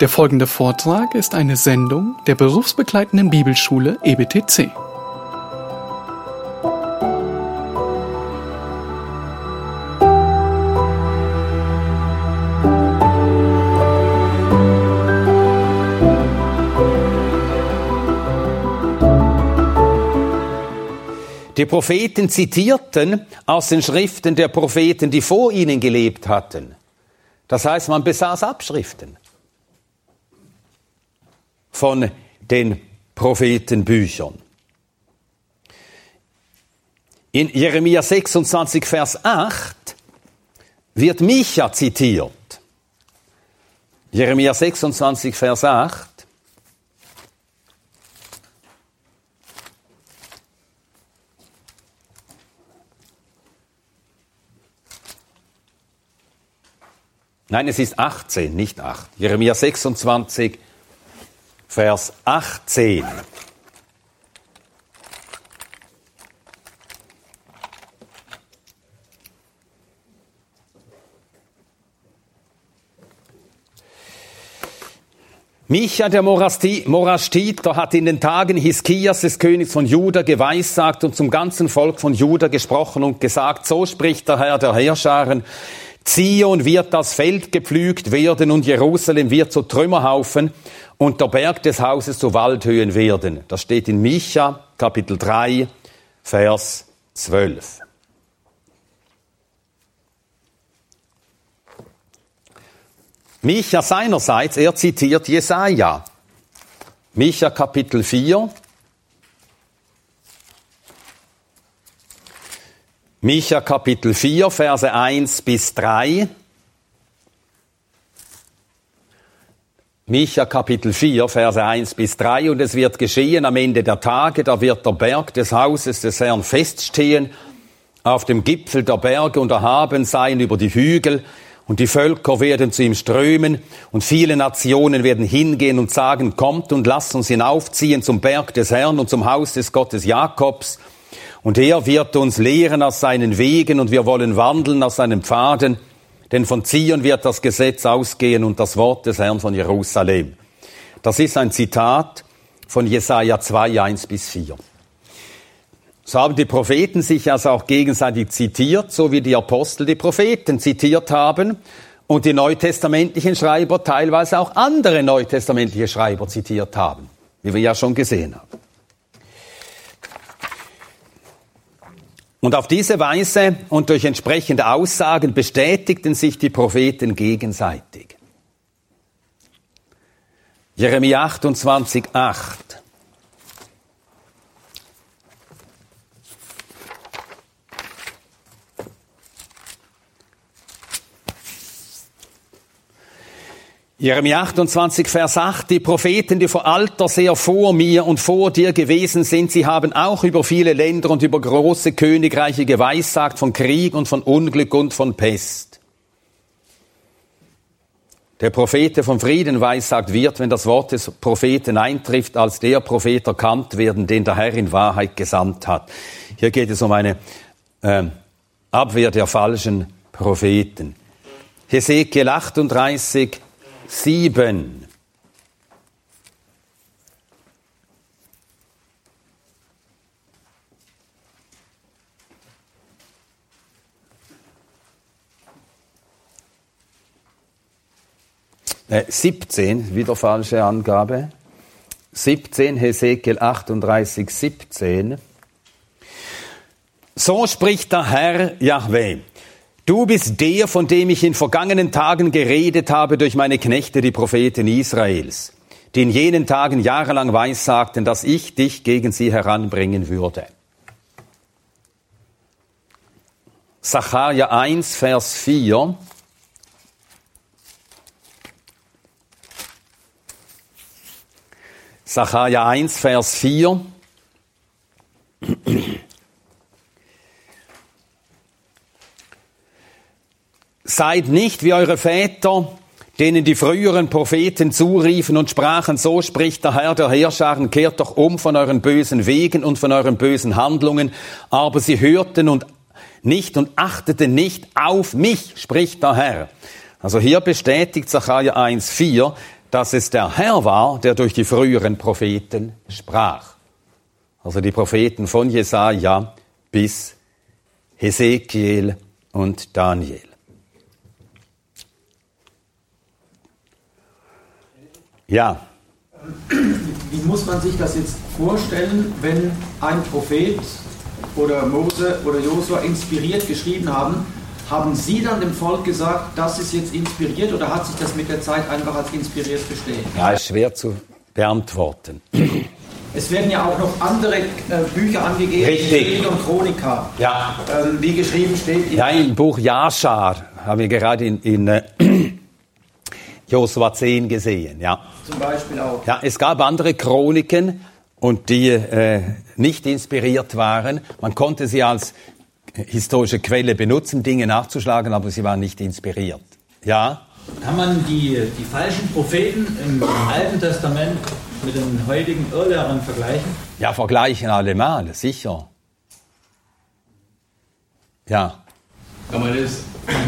Der folgende Vortrag ist eine Sendung der berufsbegleitenden Bibelschule EBTC. Die Propheten zitierten aus den Schriften der Propheten, die vor ihnen gelebt hatten. Das heißt, man besaß Abschriften von den Prophetenbüchern. In Jeremia 26, Vers 8 wird Micha zitiert. Jeremia 26, Vers 8. Nein, es ist 18, nicht 8. Jeremia 26, Vers 18. Micha, der Morastiter, hat in den Tagen Hiskias, des Königs von Juda, geweissagt und zum ganzen Volk von Juda gesprochen und gesagt, so spricht der Herr der Herrscharen, Zion wird das Feld gepflügt werden und Jerusalem wird zu Trümmerhaufen und der Berg des Hauses zu Waldhöhen werden. Das steht in Micha, Kapitel 3, Vers 12. Micha seinerseits, er zitiert Jesaja. Micha Kapitel 4. Micha Kapitel 4, Verse 1 bis 3. Micha Kapitel 4, Verse 1 bis 3. Und es wird geschehen am Ende der Tage, da wird der Berg des Hauses des Herrn feststehen, auf dem Gipfel der Berge und erhaben sein über die Hügel, und die Völker werden zu ihm strömen, und viele Nationen werden hingehen und sagen, kommt und lasst uns hinaufziehen zum Berg des Herrn und zum Haus des Gottes Jakobs, und er wird uns lehren aus seinen Wegen, und wir wollen wandeln aus seinen Pfaden, denn von Zion wird das Gesetz ausgehen und das Wort des Herrn von Jerusalem. Das ist ein Zitat von Jesaja 2, 1 bis 4. So haben die Propheten sich also auch gegenseitig zitiert, so wie die Apostel die Propheten zitiert haben und die neutestamentlichen Schreiber teilweise auch andere neutestamentliche Schreiber zitiert haben, wie wir ja schon gesehen haben. Und auf diese Weise und durch entsprechende Aussagen bestätigten sich die Propheten gegenseitig. Jeremia 28, 8. Jeremia 28, Vers 8, die Propheten, die vor Alter sehr vor mir und vor dir gewesen sind, sie haben auch über viele Länder und über große Königreiche geweissagt von Krieg und von Unglück und von Pest. Der Prophet, der vom Frieden weissagt, wird, wenn das Wort des Propheten eintrifft, als der Prophet erkannt werden, den der Herr in Wahrheit gesandt hat. Hier geht es um eine äh, Abwehr der falschen Propheten. Hesekiel 38, sieben. Äh, 17, wieder falsche Angabe. 17, Hesekiel 38, 17. So spricht der Herr Yahweh. Du bist der, von dem ich in vergangenen Tagen geredet habe durch meine Knechte, die Propheten Israels, die in jenen Tagen jahrelang weissagten, dass ich dich gegen sie heranbringen würde. Sacharja 1, Vers 4. Sacharja 1, Vers 4. Seid nicht wie eure Väter, denen die früheren Propheten zuriefen und sprachen, so spricht der Herr der Herrscharen, kehrt doch um von euren bösen Wegen und von euren bösen Handlungen. Aber sie hörten und nicht und achteten nicht auf mich, spricht der Herr. Also hier bestätigt Zachariah 1,4, dass es der Herr war, der durch die früheren Propheten sprach. Also die Propheten von Jesaja bis Hesekiel und Daniel. Ja. Wie muss man sich das jetzt vorstellen, wenn ein Prophet oder Mose oder Josua inspiriert geschrieben haben? Haben Sie dann dem Volk gesagt, das ist jetzt inspiriert oder hat sich das mit der Zeit einfach als inspiriert bestätigt? Ja, ist schwer zu beantworten. Es werden ja auch noch andere äh, Bücher angegeben, Richtig. Und Chronika. Ja. Ähm, wie geschrieben steht in Ja, im Buch Jaschar haben wir gerade in, in äh, Josua 10 gesehen, ja. zum Beispiel auch. Ja, es gab andere Chroniken und die äh, nicht inspiriert waren. Man konnte sie als historische Quelle benutzen, Dinge nachzuschlagen, aber sie waren nicht inspiriert. Ja? Kann man die, die falschen Propheten im Alten Testament mit den heutigen Irrlehrern vergleichen? Ja, vergleichen alle mal, sicher. Ja. Kann man das,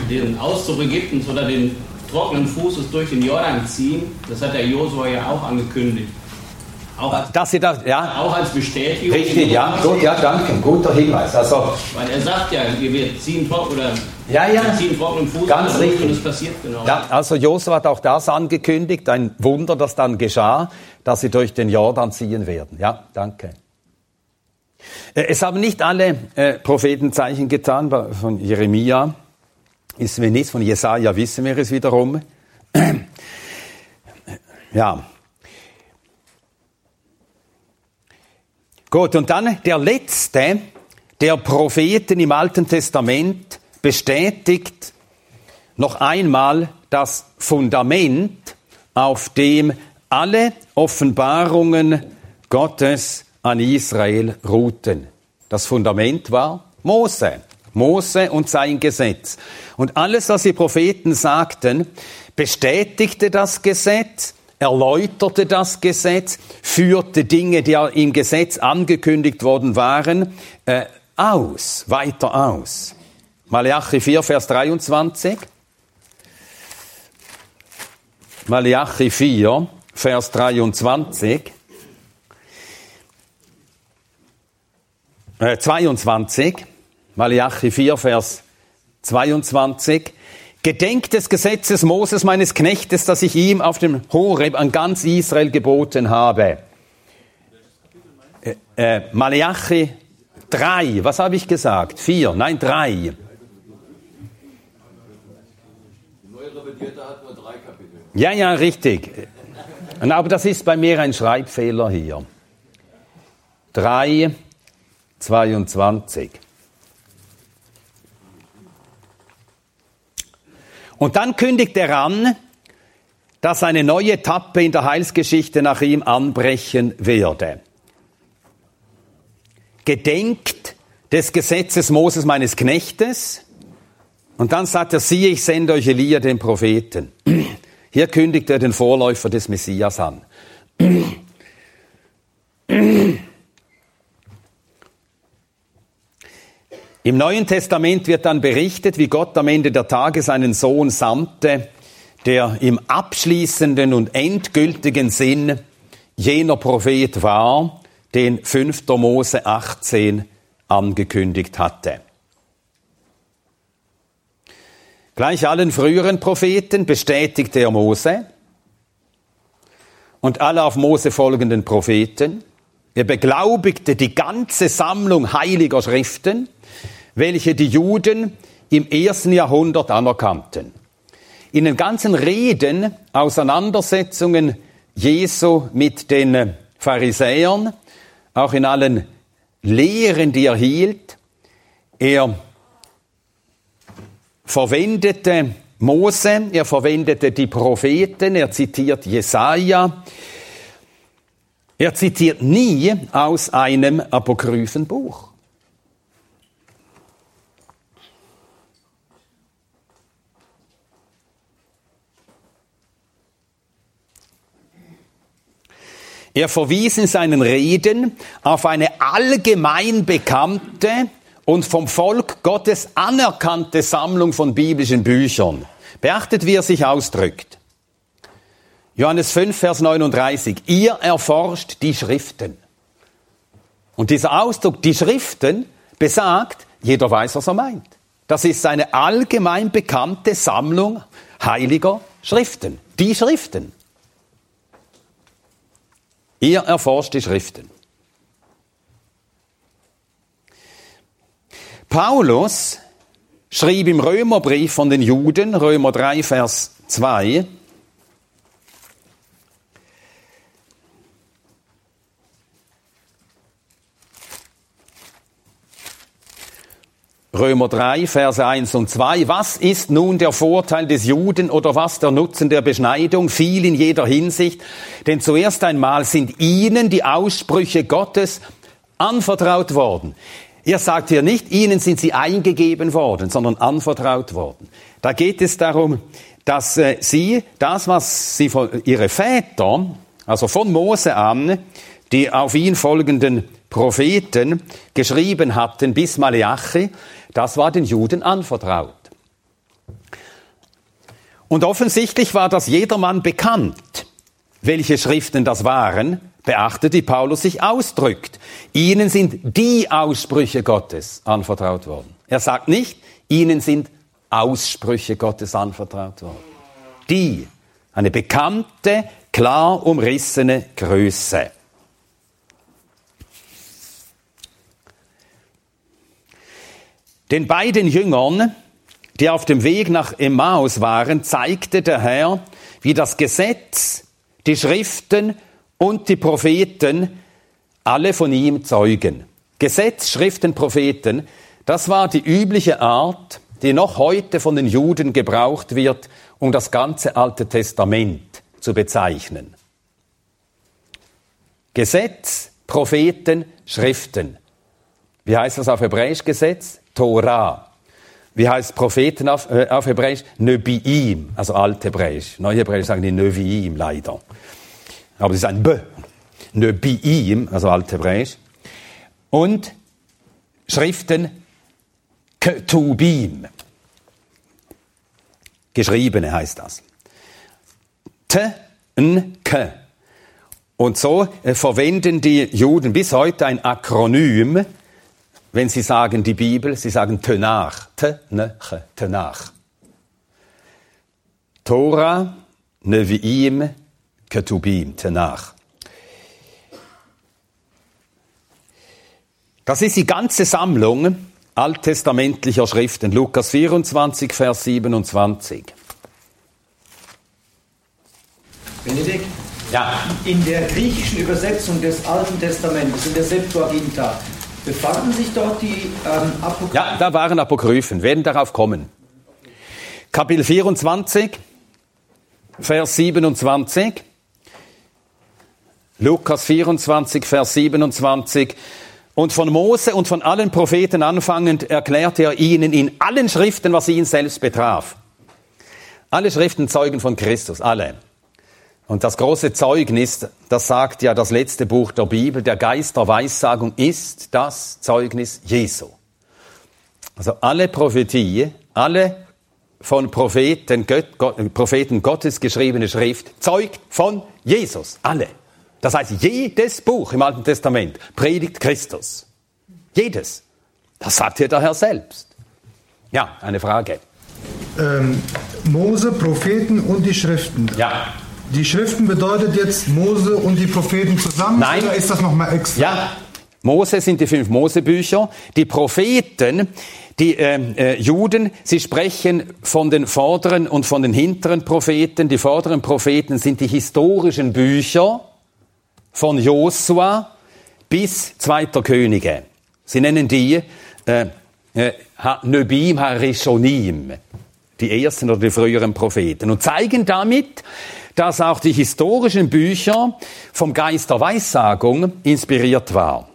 den Auszug Ägyptens oder den trockenen Fußes durch den Jordan ziehen? Das hat der Josua ja auch angekündigt. Auch, Dass sie das, ja, auch als Bestätigung. richtig, ja, gut, ja, danke, guter Hinweis. Also, Weil er sagt ja, wir ziehen, trock, oder Ja, ja. ziehen trockenen Fuß Ganz und richtig. es passiert genau. ja, also Josua hat auch das angekündigt, ein Wunder, das dann geschah, dass sie durch den Jordan ziehen werden. Ja, danke. Äh, Es haben nicht alle äh, Propheten Zeichen getan, von Jeremia ist mir nichts, von Jesaja wissen wir es wiederum. Ja. Gut, und dann der letzte der Propheten im Alten Testament bestätigt noch einmal das Fundament, auf dem alle Offenbarungen Gottes an Israel ruhten. Das Fundament war Mose. Mose und sein Gesetz. Und alles, was die Propheten sagten, bestätigte das Gesetz, erläuterte das Gesetz, führte Dinge, die im Gesetz angekündigt worden waren, äh, aus, weiter aus. Malachi 4, Vers 23. Malachi 4, Vers 23. Äh, 22. Malachi 4, Vers 22. Gedenkt des Gesetzes Moses, meines Knechtes, das ich ihm auf dem Horeb an ganz Israel geboten habe. Äh, äh, Malachi 3, was habe ich gesagt? 4, nein 3. Ja, ja, richtig. Aber das ist bei mir ein Schreibfehler hier. 3, 22. Und dann kündigt er an, dass eine neue Etappe in der Heilsgeschichte nach ihm anbrechen werde. Gedenkt des Gesetzes Moses meines Knechtes. Und dann sagt er, siehe, ich sende euch Elia, den Propheten. Hier kündigt er den Vorläufer des Messias an. Im Neuen Testament wird dann berichtet, wie Gott am Ende der Tage seinen Sohn sandte, der im abschließenden und endgültigen Sinn jener Prophet war, den 5. Mose 18 angekündigt hatte. Gleich allen früheren Propheten bestätigte er Mose und alle auf Mose folgenden Propheten. Er beglaubigte die ganze Sammlung heiliger Schriften, welche die Juden im ersten Jahrhundert anerkannten. In den ganzen Reden, Auseinandersetzungen Jesu mit den Pharisäern, auch in allen Lehren, die er hielt, er verwendete Mose, er verwendete die Propheten, er zitiert Jesaja, er zitiert nie aus einem apokryphen Buch. Er verwies in seinen Reden auf eine allgemein bekannte und vom Volk Gottes anerkannte Sammlung von biblischen Büchern. Beachtet, wie er sich ausdrückt. Johannes 5, Vers 39. Ihr erforscht die Schriften. Und dieser Ausdruck, die Schriften, besagt, jeder weiß, was er meint. Das ist eine allgemein bekannte Sammlung heiliger Schriften. Die Schriften. Ihr erforscht die Schriften. Paulus schrieb im Römerbrief von den Juden, Römer 3, Vers 2, Römer 3, Verse 1 und 2. Was ist nun der Vorteil des Juden oder was der Nutzen der Beschneidung? Viel in jeder Hinsicht. Denn zuerst einmal sind ihnen die Aussprüche Gottes anvertraut worden. Er sagt hier nicht, ihnen sind sie eingegeben worden, sondern anvertraut worden. Da geht es darum, dass äh, sie das, was sie von ihre Väter, also von Mose an, die auf ihn folgenden Propheten geschrieben hatten bis Malachi, das war den Juden anvertraut. Und offensichtlich war das jedermann bekannt, welche Schriften das waren, beachtet, wie Paulus sich ausdrückt. Ihnen sind die Aussprüche Gottes anvertraut worden. Er sagt nicht, ihnen sind Aussprüche Gottes anvertraut worden. Die, eine bekannte, klar umrissene Größe. Den beiden Jüngern, die auf dem Weg nach Emmaus waren, zeigte der Herr, wie das Gesetz, die Schriften und die Propheten alle von ihm zeugen. Gesetz, Schriften, Propheten, das war die übliche Art, die noch heute von den Juden gebraucht wird, um das ganze Alte Testament zu bezeichnen. Gesetz, Propheten, Schriften. Wie heißt das auf Hebräisch Gesetz? Torah. Wie heißt Propheten auf, äh, auf Hebräisch? Nebiim, also Althebräisch. Neuhebräisch sagen die Neviim leider. Aber es ist ein B. Nebiim, also Althebräisch. Und Schriften Ketubim. Geschriebene heißt das. T, N, K. Und so äh, verwenden die Juden bis heute ein Akronym, wenn sie sagen die Bibel, sie sagen Tenach, Tenach, Tenach. Torah, Nevi'im, Ketubim, Tenach. Das ist die ganze Sammlung alttestamentlicher Schriften. Lukas 24, Vers 27. Benedikt? Ja. In der griechischen Übersetzung des Alten Testamentes, in der Septuaginta, Befanden sich dort die ähm, Apokryphen? Ja, da waren Apokryphen, werden darauf kommen. Kapitel 24, Vers 27. Lukas 24, Vers 27. Und von Mose und von allen Propheten anfangend erklärte er ihnen in allen Schriften, was ihn selbst betraf. Alle Schriften zeugen von Christus, alle. Und das große Zeugnis, das sagt ja das letzte Buch der Bibel, der Geist der Weissagung ist das Zeugnis Jesu. Also alle Prophetie, alle von Propheten, Gott, Propheten Gottes geschriebene Schrift zeugt von Jesus. Alle. Das heißt, jedes Buch im Alten Testament predigt Christus. Jedes. Das sagt hier der Herr selbst. Ja, eine Frage. Ähm, Mose, Propheten und die Schriften. Ja. Die Schriften bedeutet jetzt Mose und die Propheten zusammen? Nein. Oder ist das nochmal extra? Ja, Mose sind die fünf Mosebücher. Die Propheten, die äh, äh, Juden, sie sprechen von den vorderen und von den hinteren Propheten. Die vorderen Propheten sind die historischen Bücher von Josua bis Zweiter Könige. Sie nennen die äh, äh, Nöbim Harishonim, die ersten oder die früheren Propheten, und zeigen damit, dass auch die historischen Bücher vom Geist der Weissagung inspiriert waren.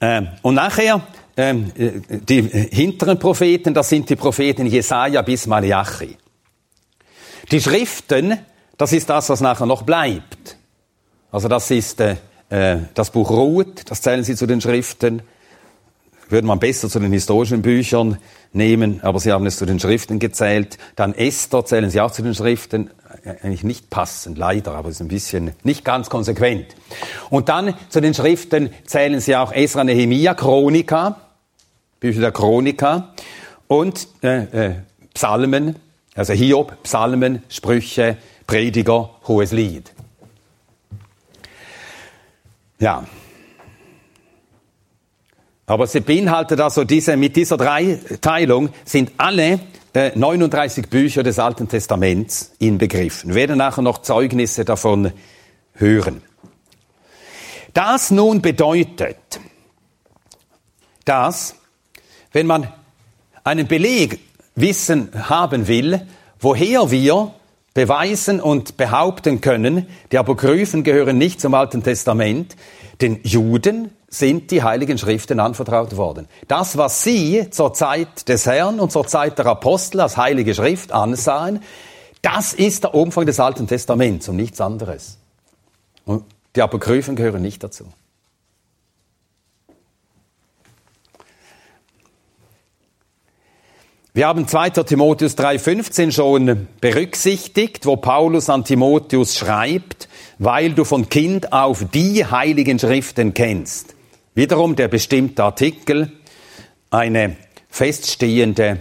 Ähm, und nachher, ähm, äh, die hinteren Propheten, das sind die Propheten Jesaja bis Malachi. Die Schriften, das ist das, was nachher noch bleibt. Also das ist äh, äh das Buch Ruth, das zählen Sie zu den Schriften. Würde man besser zu den historischen Büchern nehmen, aber Sie haben es zu den Schriften gezählt. Dann Esther zählen Sie auch zu den Schriften eigentlich nicht passend, leider, aber es ist ein bisschen nicht ganz konsequent. Und dann zu den Schriften zählen sie auch Esra, Nehemia, Chronika, Bücher der Chronika und äh, äh, Psalmen, also Hiob, Psalmen, Sprüche, Prediger, Hohes Lied. Ja. Aber sie beinhaltet also diese, mit dieser Dreiteilung sind alle äh, 39 Bücher des Alten Testaments inbegriffen. Wir werden nachher noch Zeugnisse davon hören. Das nun bedeutet, dass, wenn man einen Beleg wissen haben will, woher wir beweisen und behaupten können, die Apokryphen gehören nicht zum Alten Testament, den Juden sind die Heiligen Schriften anvertraut worden. Das, was sie zur Zeit des Herrn und zur Zeit der Apostel als Heilige Schrift ansahen, das ist der Umfang des Alten Testaments und nichts anderes. Und die Apokryphen gehören nicht dazu. Wir haben 2. Timotheus 3.15 schon berücksichtigt, wo Paulus an Timotheus schreibt, weil du von Kind auf die heiligen Schriften kennst. Wiederum der bestimmte Artikel, eine feststehende,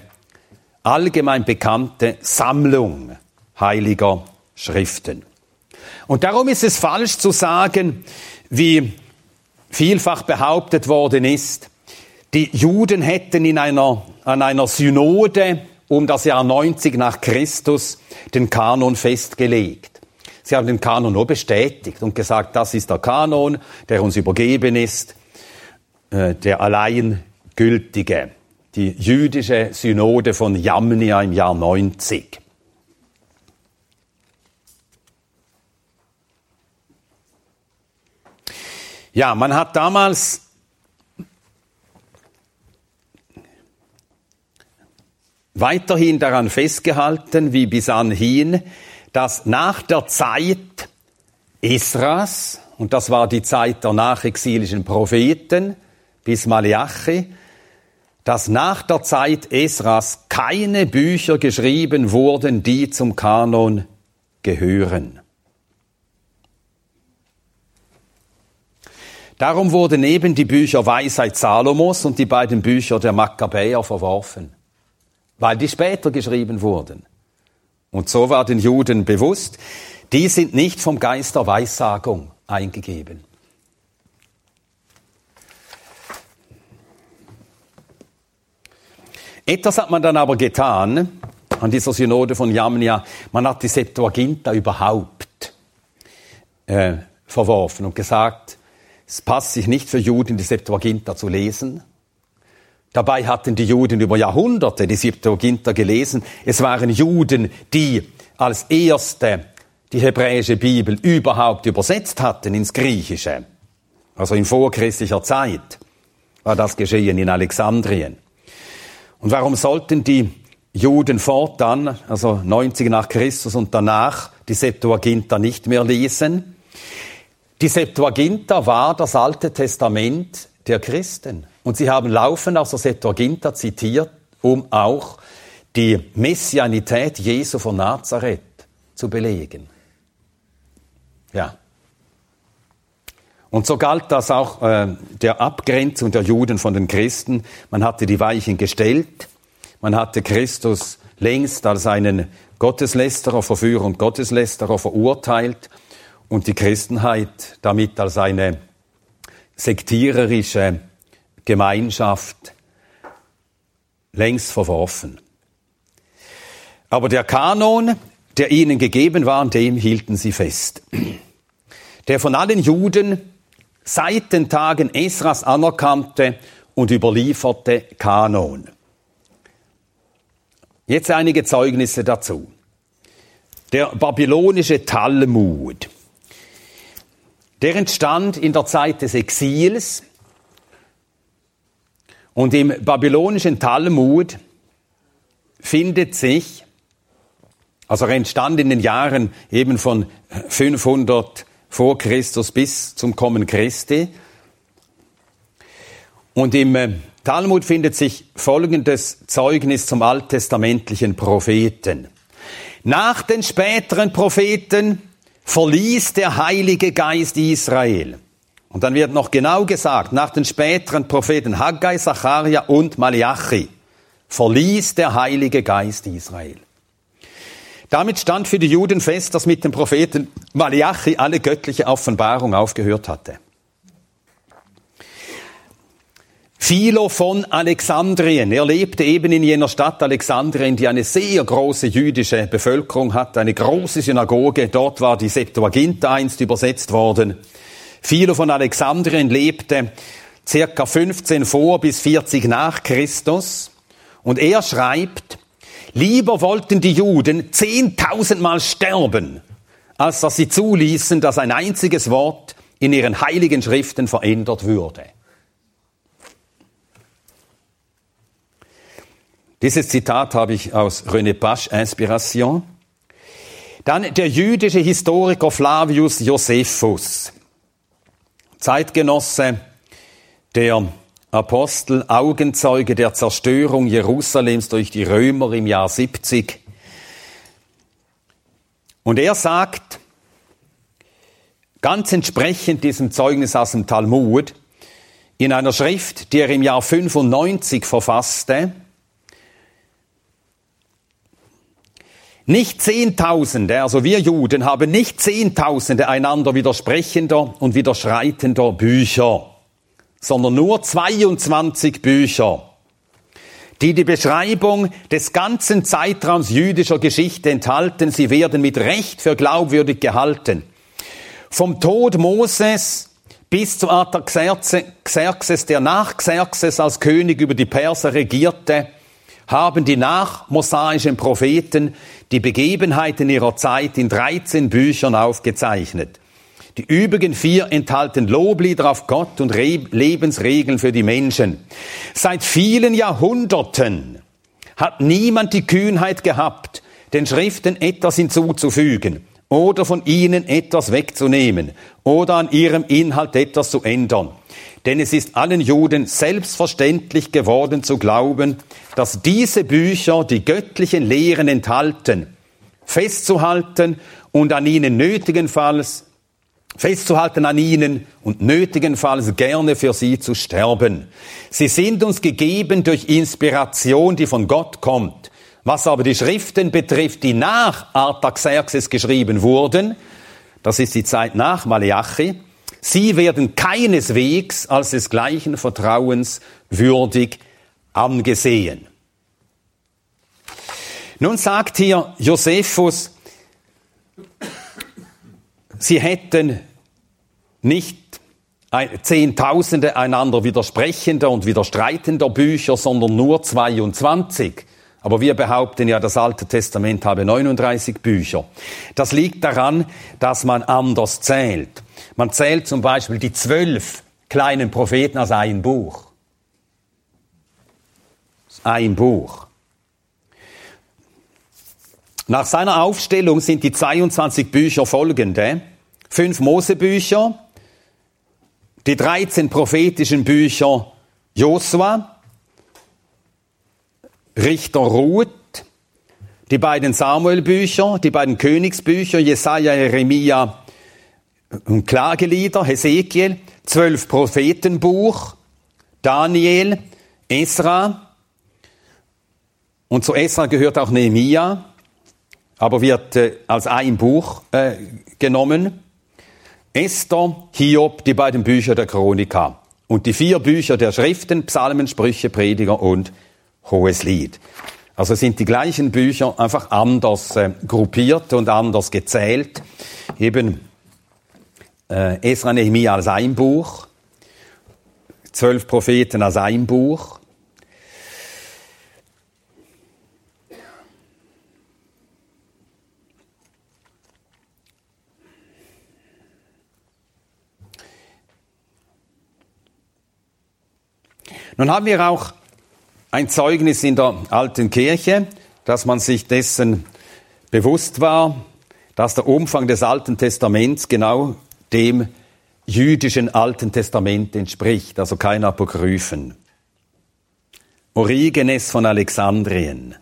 allgemein bekannte Sammlung heiliger Schriften. Und darum ist es falsch zu sagen, wie vielfach behauptet worden ist, die Juden hätten in einer, an einer Synode um das Jahr 90 nach Christus den Kanon festgelegt. Sie haben den Kanon nur bestätigt und gesagt, das ist der Kanon, der uns übergeben ist, äh, der allein gültige. Die jüdische Synode von Jamnia im Jahr 90. Ja, man hat damals weiterhin daran festgehalten, wie bis anhin, dass nach der Zeit Esras, und das war die Zeit der nachexilischen Propheten bis Malachi, dass nach der Zeit Esras keine Bücher geschrieben wurden, die zum Kanon gehören. Darum wurden eben die Bücher Weisheit Salomos und die beiden Bücher der Makkabäer verworfen weil die später geschrieben wurden. Und so war den Juden bewusst, die sind nicht vom Geist der Weissagung eingegeben. Etwas hat man dann aber getan an dieser Synode von Jamnia. Man hat die Septuaginta überhaupt äh, verworfen und gesagt, es passt sich nicht für Juden, die Septuaginta zu lesen. Dabei hatten die Juden über Jahrhunderte die Septuaginta gelesen. Es waren Juden, die als erste die hebräische Bibel überhaupt übersetzt hatten ins Griechische. Also in vorchristlicher Zeit war das geschehen in Alexandrien. Und warum sollten die Juden fortan, also 90 nach Christus und danach, die Septuaginta nicht mehr lesen? Die Septuaginta war das Alte Testament der Christen. Und sie haben laufend aus der Septuaginta zitiert, um auch die Messianität Jesu von Nazareth zu belegen. Ja. Und so galt das auch äh, der Abgrenzung der Juden von den Christen. Man hatte die Weichen gestellt. Man hatte Christus längst als einen Gotteslästerer, Verführer und Gotteslästerer verurteilt und die Christenheit damit als eine sektiererische Gemeinschaft längst verworfen. Aber der Kanon, der ihnen gegeben war, dem hielten sie fest. Der von allen Juden seit den Tagen Esras anerkannte und überlieferte Kanon. Jetzt einige Zeugnisse dazu. Der babylonische Talmud. Der entstand in der Zeit des Exils und im babylonischen Talmud findet sich, also er entstand in den Jahren eben von 500 vor Christus bis zum Kommen Christi. Und im äh, Talmud findet sich folgendes Zeugnis zum alttestamentlichen Propheten. Nach den späteren Propheten verließ der Heilige Geist Israel. Und dann wird noch genau gesagt, nach den späteren Propheten Haggai, Zacharia und Malachi verließ der Heilige Geist Israel. Damit stand für die Juden fest, dass mit dem Propheten Malachi alle göttliche Offenbarung aufgehört hatte. Philo von Alexandrien. Er lebte eben in jener Stadt Alexandrien, die eine sehr große jüdische Bevölkerung hat, eine große Synagoge. Dort war die Septuaginta einst übersetzt worden. Philo von Alexandrien lebte circa 15 vor bis 40 nach Christus. Und er schreibt, lieber wollten die Juden zehntausendmal sterben, als dass sie zuließen, dass ein einziges Wort in ihren heiligen Schriften verändert würde. Dieses Zitat habe ich aus René Pasch Inspiration. Dann der jüdische Historiker Flavius Josephus, Zeitgenosse der Apostel, Augenzeuge der Zerstörung Jerusalems durch die Römer im Jahr 70. Und er sagt, ganz entsprechend diesem Zeugnis aus dem Talmud, in einer Schrift, die er im Jahr 95 verfasste, Nicht Zehntausende, also wir Juden haben nicht Zehntausende einander widersprechender und widerschreitender Bücher, sondern nur 22 Bücher, die die Beschreibung des ganzen Zeitraums jüdischer Geschichte enthalten. Sie werden mit Recht für glaubwürdig gehalten. Vom Tod Moses bis zu Artaxerxes, der nach Xerxes als König über die Perser regierte, haben die nachmosaischen Propheten die Begebenheiten ihrer Zeit in 13 Büchern aufgezeichnet. Die übrigen vier enthalten Loblieder auf Gott und Re Lebensregeln für die Menschen. Seit vielen Jahrhunderten hat niemand die Kühnheit gehabt, den Schriften etwas hinzuzufügen oder von ihnen etwas wegzunehmen oder an ihrem Inhalt etwas zu ändern. Denn es ist allen Juden selbstverständlich geworden zu glauben, dass diese Bücher die göttlichen Lehren enthalten, festzuhalten und an ihnen nötigenfalls festzuhalten an ihnen und nötigenfalls gerne für sie zu sterben. Sie sind uns gegeben durch Inspiration, die von Gott kommt. Was aber die Schriften betrifft, die nach Artaxerxes geschrieben wurden, das ist die Zeit nach Maleachi, Sie werden keineswegs als des gleichen Vertrauens würdig angesehen. Nun sagt hier Josephus, sie hätten nicht Zehntausende einander widersprechender und widerstreitender Bücher, sondern nur 22. Aber wir behaupten ja, das Alte Testament habe 39 Bücher. Das liegt daran, dass man anders zählt. Man zählt zum Beispiel die zwölf kleinen Propheten als ein Buch. Ein Buch. Nach seiner Aufstellung sind die 22 Bücher folgende. Fünf Mosebücher, die 13 prophetischen Bücher Josua, Richter Ruth, die beiden Samuel-Bücher, die beiden Königsbücher, Jesaja, Jeremia und Klagelieder, Hesekiel, zwölf Prophetenbuch, Daniel, Esra. Und zu Esra gehört auch Nehemia, aber wird äh, als ein Buch äh, genommen. Esther, Hiob, die beiden Bücher der Chronika und die vier Bücher der Schriften, Psalmen, Sprüche, Prediger und Hohes Lied. Also sind die gleichen Bücher einfach anders äh, gruppiert und anders gezählt. Eben äh, Esra Nehemiah als ein Buch, zwölf Propheten als ein Buch. Nun haben wir auch ein Zeugnis in der alten Kirche, dass man sich dessen bewusst war, dass der Umfang des Alten Testaments genau dem jüdischen Alten Testament entspricht, also kein Apokryphen. Origenes von Alexandrien.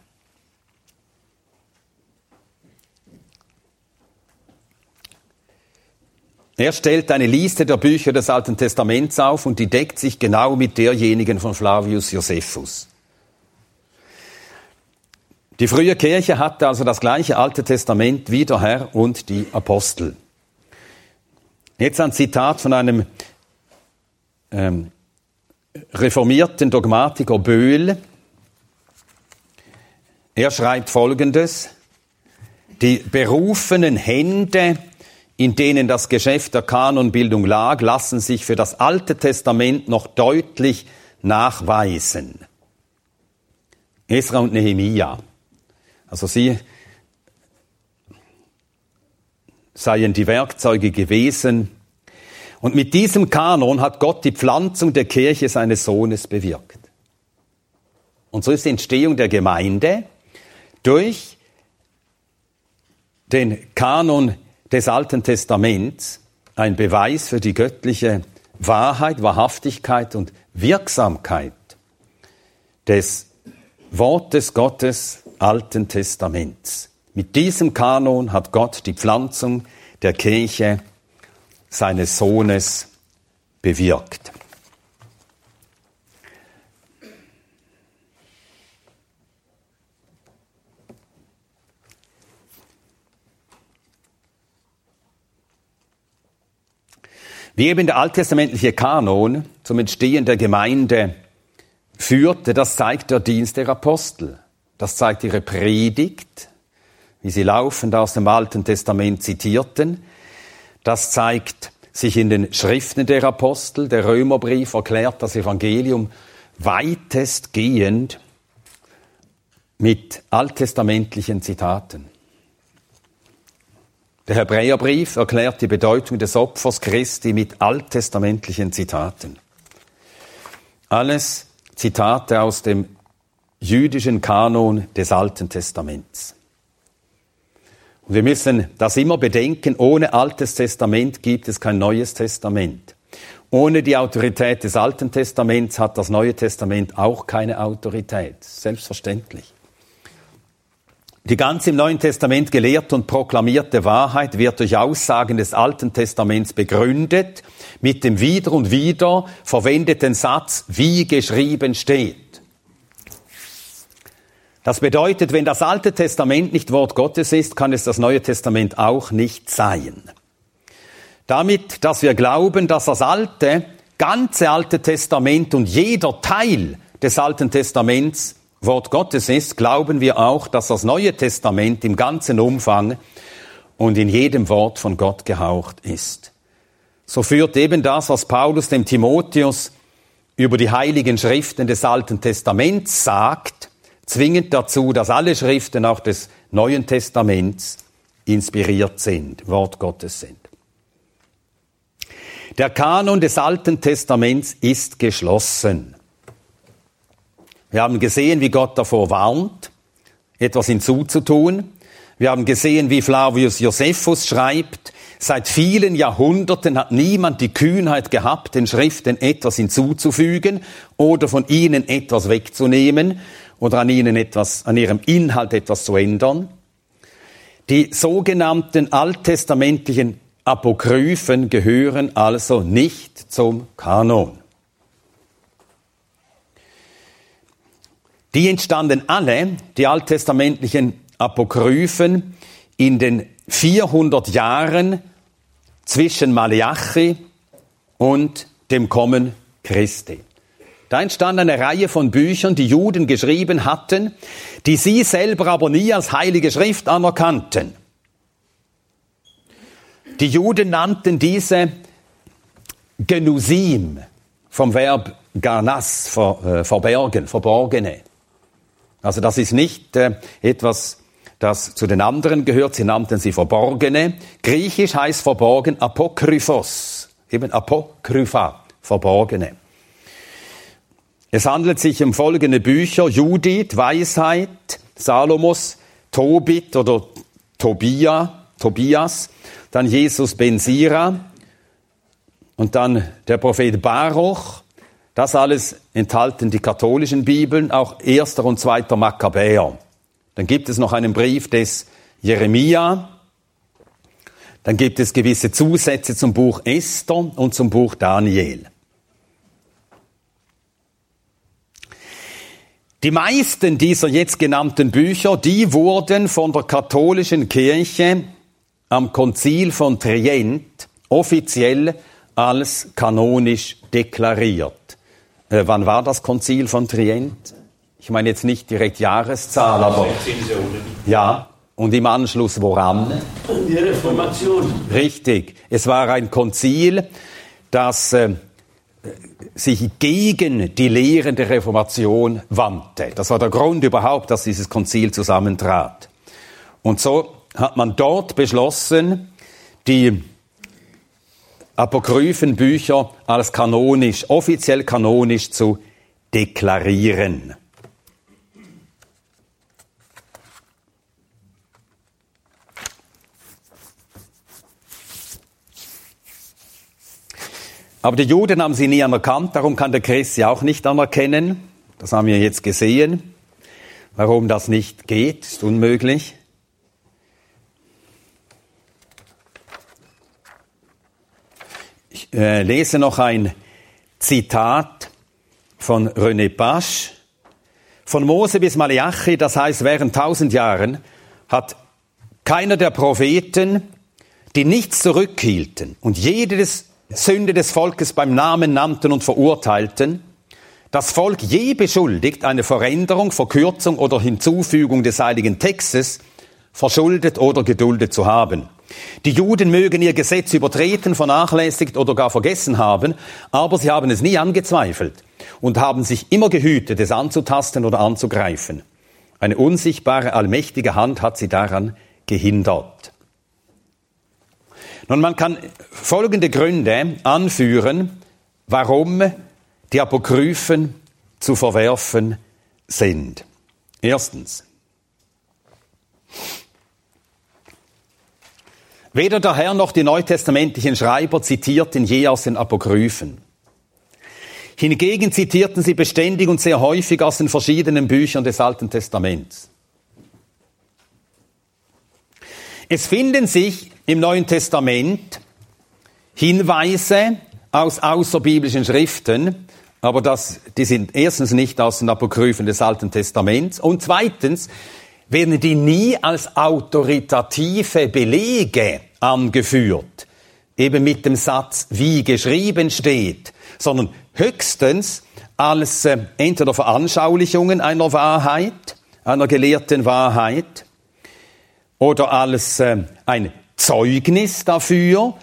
Er stellt eine Liste der Bücher des Alten Testaments auf und die deckt sich genau mit derjenigen von Flavius Josephus. Die frühe Kirche hatte also das gleiche Alte Testament wie der Herr und die Apostel. Jetzt ein Zitat von einem ähm, reformierten Dogmatiker Böhl. Er schreibt Folgendes. Die berufenen Hände, in denen das Geschäft der Kanonbildung lag, lassen sich für das Alte Testament noch deutlich nachweisen. Esra und Nehemia. Also sie seien die Werkzeuge gewesen. Und mit diesem Kanon hat Gott die Pflanzung der Kirche seines Sohnes bewirkt. Und so ist die Entstehung der Gemeinde durch den Kanon des Alten Testaments ein Beweis für die göttliche Wahrheit, Wahrhaftigkeit und Wirksamkeit des Wortes Gottes Alten Testaments. Mit diesem Kanon hat Gott die Pflanzung der Kirche seines Sohnes bewirkt. Wie eben der alttestamentliche Kanon zum Entstehen der Gemeinde führte, das zeigt der Dienst der Apostel. Das zeigt ihre Predigt, wie sie laufend aus dem Alten Testament zitierten. Das zeigt sich in den Schriften der Apostel. Der Römerbrief erklärt das Evangelium weitestgehend mit alttestamentlichen Zitaten. Der Hebräerbrief erklärt die Bedeutung des Opfers Christi mit alttestamentlichen Zitaten. Alles Zitate aus dem jüdischen Kanon des Alten Testaments. Wir müssen das immer bedenken, ohne Altes Testament gibt es kein Neues Testament. Ohne die Autorität des Alten Testaments hat das Neue Testament auch keine Autorität. Selbstverständlich. Die ganze im Neuen Testament gelehrte und proklamierte Wahrheit wird durch Aussagen des Alten Testaments begründet mit dem wieder und wieder verwendeten Satz, wie geschrieben steht. Das bedeutet, wenn das Alte Testament nicht Wort Gottes ist, kann es das Neue Testament auch nicht sein. Damit, dass wir glauben, dass das Alte, ganze Alte Testament und jeder Teil des Alten Testaments Wort Gottes ist, glauben wir auch, dass das Neue Testament im ganzen Umfang und in jedem Wort von Gott gehaucht ist. So führt eben das, was Paulus dem Timotheus über die heiligen Schriften des Alten Testaments sagt, zwingend dazu, dass alle Schriften auch des Neuen Testaments inspiriert sind, Wort Gottes sind. Der Kanon des Alten Testaments ist geschlossen. Wir haben gesehen, wie Gott davor warnt, etwas hinzuzutun. Wir haben gesehen, wie Flavius Josephus schreibt, seit vielen Jahrhunderten hat niemand die Kühnheit gehabt, den Schriften etwas hinzuzufügen oder von ihnen etwas wegzunehmen oder an ihnen etwas, an ihrem Inhalt etwas zu ändern. Die sogenannten alttestamentlichen Apokryphen gehören also nicht zum Kanon. Die entstanden alle, die alttestamentlichen Apokryphen, in den 400 Jahren zwischen Malachi und dem Kommen Christi. Da entstand eine Reihe von Büchern, die Juden geschrieben hatten, die sie selber aber nie als heilige Schrift anerkannten. Die Juden nannten diese Genusim vom Verb Ganas, ver, äh, verbergen, verborgene. Also das ist nicht äh, etwas, das zu den anderen gehört. Sie nannten sie Verborgene. Griechisch heißt verborgen Apokryphos, eben Apokrypha, Verborgene. Es handelt sich um folgende Bücher, Judith, Weisheit, Salomos, Tobit oder Tobia, Tobias, dann Jesus Ben Sira und dann der Prophet Baruch, das alles enthalten die katholischen Bibeln, auch erster und zweiter Makkabäer. Dann gibt es noch einen Brief des Jeremia, Dann gibt es gewisse Zusätze zum Buch Esther und zum Buch Daniel. Die meisten dieser jetzt genannten Bücher, die wurden von der katholischen Kirche am Konzil von Trient offiziell als kanonisch deklariert. Äh, wann war das Konzil von Trient? Ich meine jetzt nicht direkt Jahreszahl, aber ja. Und im Anschluss woran? Die Reformation. Richtig. Es war ein Konzil, das äh, sich gegen die Lehren der Reformation wandte. Das war der Grund überhaupt, dass dieses Konzil zusammentrat. Und so hat man dort beschlossen, die apokryphen Bücher als kanonisch, offiziell kanonisch zu deklarieren. Aber die Juden haben sie nie anerkannt, darum kann der Christ sie auch nicht anerkennen. Das haben wir jetzt gesehen. Warum das nicht geht, ist unmöglich. Ich äh, lese noch ein Zitat von René Pasch. Von Mose bis Malachi, das heißt während tausend Jahren, hat keiner der Propheten, die nichts zurückhielten und jedes Sünde des Volkes beim Namen nannten und verurteilten, das Volk je beschuldigt, eine Veränderung, Verkürzung oder Hinzufügung des heiligen Textes verschuldet oder geduldet zu haben. Die Juden mögen ihr Gesetz übertreten, vernachlässigt oder gar vergessen haben, aber sie haben es nie angezweifelt und haben sich immer gehütet, es anzutasten oder anzugreifen. Eine unsichtbare, allmächtige Hand hat sie daran gehindert. Nun, man kann folgende Gründe anführen, warum die Apokryphen zu verwerfen sind. Erstens. Weder der Herr noch die neutestamentlichen Schreiber zitierten je aus den Apokryphen. Hingegen zitierten sie beständig und sehr häufig aus den verschiedenen Büchern des Alten Testaments. Es finden sich im Neuen Testament Hinweise aus außerbiblischen Schriften, aber das, die sind erstens nicht aus den Apokryphen des Alten Testaments und zweitens werden die nie als autoritative Belege angeführt, eben mit dem Satz, wie geschrieben steht, sondern höchstens als äh, entweder Veranschaulichungen einer Wahrheit, einer gelehrten Wahrheit, oder als äh, ein Zeugnis dafür.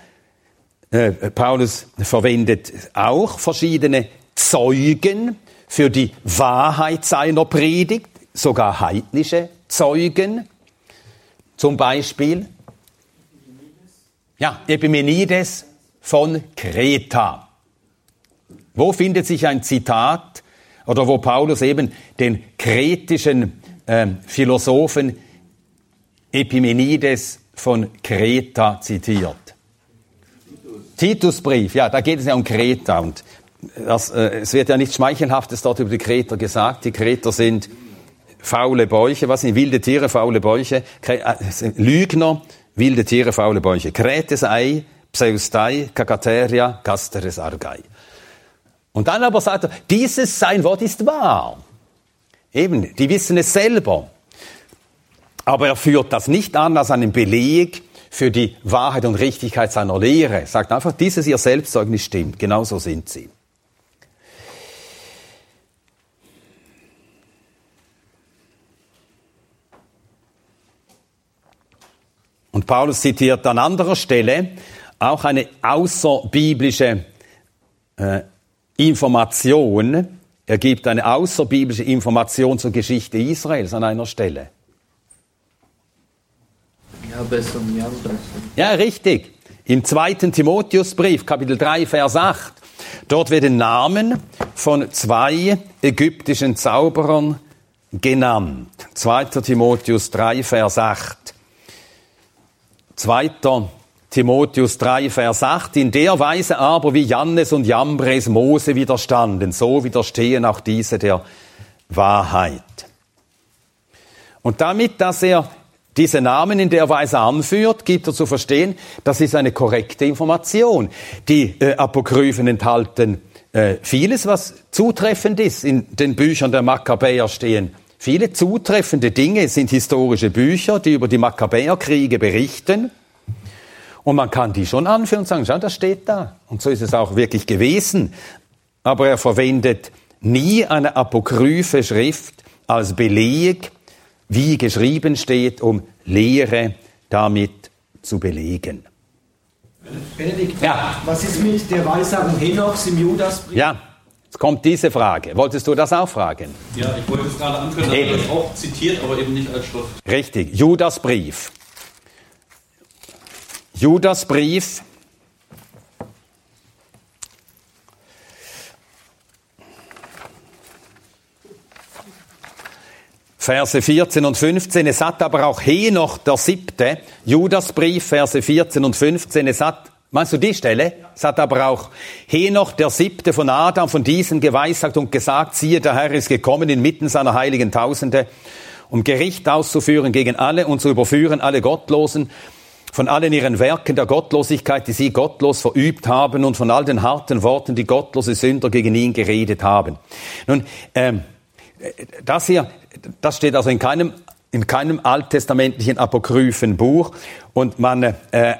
Äh, Paulus verwendet auch verschiedene Zeugen für die Wahrheit seiner Predigt, sogar heidnische Zeugen. Zum Beispiel, ja, Epimenides von Kreta. Wo findet sich ein Zitat oder wo Paulus eben den kretischen äh, Philosophen Epimenides von Kreta zitiert. Titusbrief, ja, da geht es ja um Kreta und das, äh, es wird ja nichts Schmeichelhaftes dort über die Kreter gesagt. Die Kreter sind faule Bäuche, was sind wilde Tiere, faule Bäuche, äh, Lügner, wilde Tiere, faule Bäuche. Kretes Ei, Pseustai, Kakateria, Casteres Argai. Und dann aber sagt er, dieses sein Wort ist wahr. Eben, die wissen es selber. Aber er führt das nicht an als einen Beleg für die Wahrheit und Richtigkeit seiner Lehre. Sagt einfach, dieses ihr Selbstzeugnis stimmt. Genauso sind sie. Und Paulus zitiert an anderer Stelle auch eine außerbiblische äh, Information. Er gibt eine außerbiblische Information zur Geschichte Israels an einer Stelle. Ja, richtig. Im zweiten Timotheusbrief, Kapitel 3, Vers 8. Dort werden Namen von zwei ägyptischen Zauberern genannt. 2. Timotheus 3, Vers 8. 2. Timotheus 3, Vers 8. In der Weise aber, wie Jannes und Jambres Mose widerstanden, so widerstehen auch diese der Wahrheit. Und damit, dass er diese Namen in der Weise anführt, gibt er zu verstehen, das ist eine korrekte Information. Die äh, Apokryphen enthalten äh, vieles, was zutreffend ist. In den Büchern der Makkabäer stehen viele zutreffende Dinge. Es sind historische Bücher, die über die Makkabäerkriege berichten. Und man kann die schon anführen und sagen, schau, das steht da. Und so ist es auch wirklich gewesen. Aber er verwendet nie eine apokryphe Schrift als Beleg, wie geschrieben steht, um Lehre damit zu belegen. Benedikt, Ja. was ist mit der Weissagung Henochs im Judasbrief? Ja, jetzt kommt diese Frage. Wolltest du das auch fragen? Ja, ich wollte es gerade ankündigen, Eben. das auch zitiert, aber eben nicht als Schrift. Richtig, Judasbrief. Judasbrief. Verse 14 und 15. Es hat aber auch Henoch der siebte, Judasbrief, Verse 14 und 15. Es hat, meinst du die Stelle? Es hat aber auch Henoch der siebte von Adam von diesen geweissagt und gesagt, siehe, der Herr ist gekommen inmitten seiner heiligen Tausende, um Gericht auszuführen gegen alle und zu überführen alle Gottlosen von allen ihren Werken der Gottlosigkeit, die sie gottlos verübt haben und von all den harten Worten, die gottlose Sünder gegen ihn geredet haben. Nun, ähm, das hier, das steht also in keinem, in keinem alttestamentlichen apokryphen Buch und man äh, äh,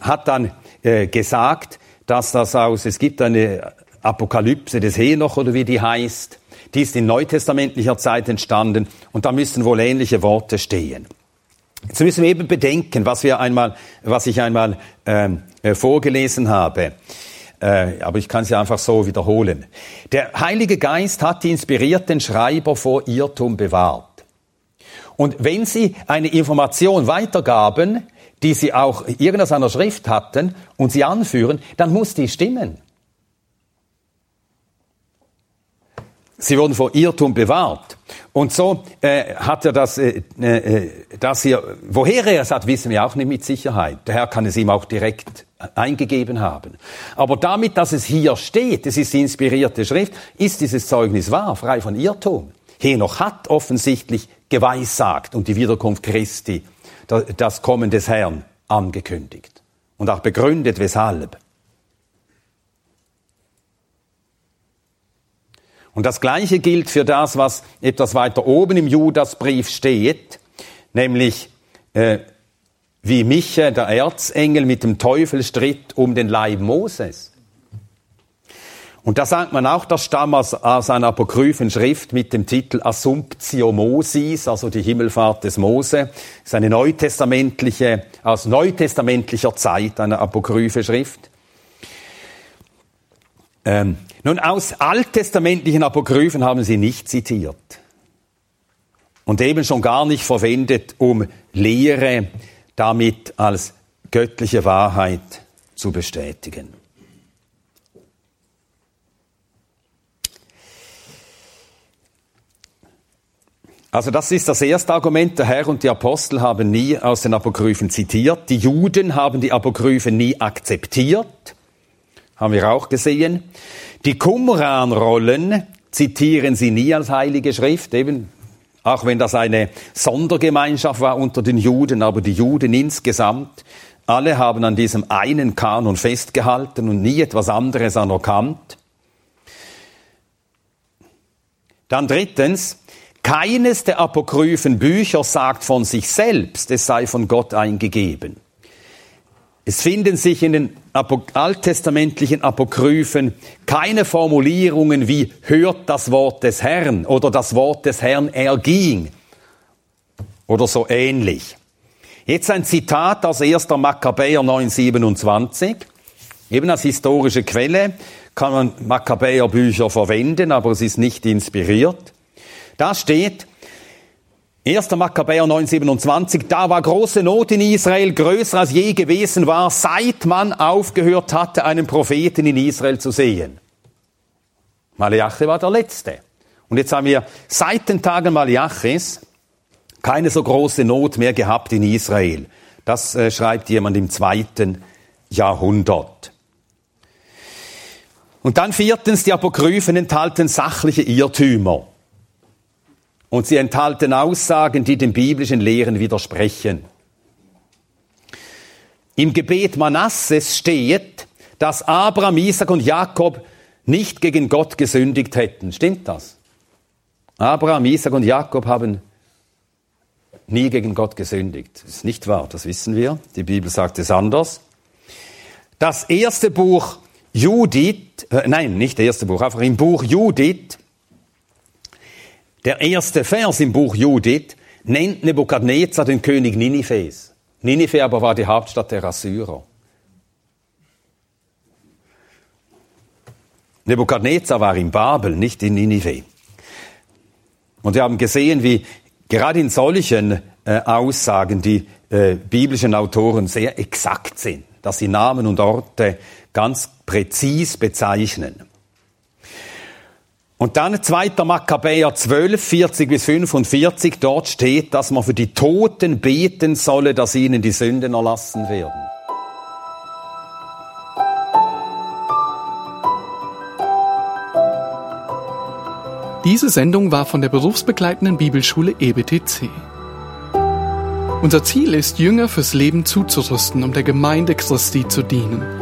hat dann äh, gesagt, dass das aus, es gibt eine Apokalypse des Henoch oder wie die heißt, die ist in neutestamentlicher Zeit entstanden und da müssen wohl ähnliche Worte stehen. Jetzt müssen wir eben bedenken, was wir einmal, was ich einmal ähm, äh, vorgelesen habe. Äh, aber ich kann ja einfach so wiederholen. Der Heilige Geist hat die inspirierten Schreiber vor Irrtum bewahrt. Und wenn sie eine Information weitergaben, die sie auch irgendeiner Schrift hatten und sie anführen, dann muss die stimmen. Sie wurden vor Irrtum bewahrt. Und so äh, hat er das, äh, äh, das hier, woher er es hat, wissen wir auch nicht mit Sicherheit. Der Herr kann es ihm auch direkt eingegeben haben. Aber damit, dass es hier steht, es ist die inspirierte Schrift, ist dieses Zeugnis wahr, frei von Irrtum. Henoch hat offensichtlich geweissagt und die Wiederkunft Christi, das Kommen des Herrn angekündigt. Und auch begründet, weshalb. Und das Gleiche gilt für das, was etwas weiter oben im Judasbrief steht, nämlich äh, wie Micha, der Erzengel, mit dem Teufel stritt um den Leib Moses. Und da sagt man auch, das stammt aus, aus einer apokryphen Schrift mit dem Titel Assumptio Mosis, also die Himmelfahrt des Mose. Das ist eine neutestamentliche, aus neutestamentlicher Zeit eine apokryphe Schrift. Ähm, nun, aus alttestamentlichen Apokryphen haben sie nicht zitiert. Und eben schon gar nicht verwendet, um Lehre damit als göttliche Wahrheit zu bestätigen. Also das ist das erste Argument. Der Herr und die Apostel haben nie aus den Apokryphen zitiert. Die Juden haben die Apokryphen nie akzeptiert. Haben wir auch gesehen. Die Qumran-Rollen zitieren sie nie als heilige Schrift, eben auch wenn das eine Sondergemeinschaft war unter den Juden, aber die Juden insgesamt, alle haben an diesem einen Kanon festgehalten und nie etwas anderes anerkannt. Dann drittens, keines der apokryphen Bücher sagt von sich selbst, es sei von Gott eingegeben. Es finden sich in den alttestamentlichen Apokryphen keine Formulierungen wie hört das Wort des Herrn oder das Wort des Herrn erging oder so ähnlich. Jetzt ein Zitat aus 1. Makkabäer 927. Eben als historische Quelle kann man Makkabäer Bücher verwenden, aber es ist nicht inspiriert. Da steht, 1. Makkabäer 927, da war große Not in Israel, größer als je gewesen war, seit man aufgehört hatte, einen Propheten in Israel zu sehen. Malachi war der Letzte. Und jetzt haben wir seit den Tagen Malachis keine so große Not mehr gehabt in Israel. Das äh, schreibt jemand im zweiten Jahrhundert. Und dann viertens, die Apokryphen enthalten sachliche Irrtümer. Und sie enthalten Aussagen, die den biblischen Lehren widersprechen. Im Gebet Manasses steht, dass Abraham, Isaac und Jakob nicht gegen Gott gesündigt hätten. Stimmt das? Abraham, Isaac und Jakob haben nie gegen Gott gesündigt. Das ist nicht wahr, das wissen wir. Die Bibel sagt es anders. Das erste Buch Judith, äh, nein, nicht das erste Buch, einfach im Buch Judith, der erste Vers im Buch Judith nennt Nebukadnezar den König Ninives. Ninive aber war die Hauptstadt der Assyrer. Nebukadnezar war in Babel, nicht in Ninive. Und wir haben gesehen, wie gerade in solchen äh, Aussagen die äh, biblischen Autoren sehr exakt sind, dass sie Namen und Orte ganz präzis bezeichnen. Und dann 2. Makkabäer 12, 40 bis 45, dort steht, dass man für die Toten beten solle, dass ihnen die Sünden erlassen werden. Diese Sendung war von der berufsbegleitenden Bibelschule EBTC. Unser Ziel ist, Jünger fürs Leben zuzurüsten, um der Gemeinde Christi zu dienen.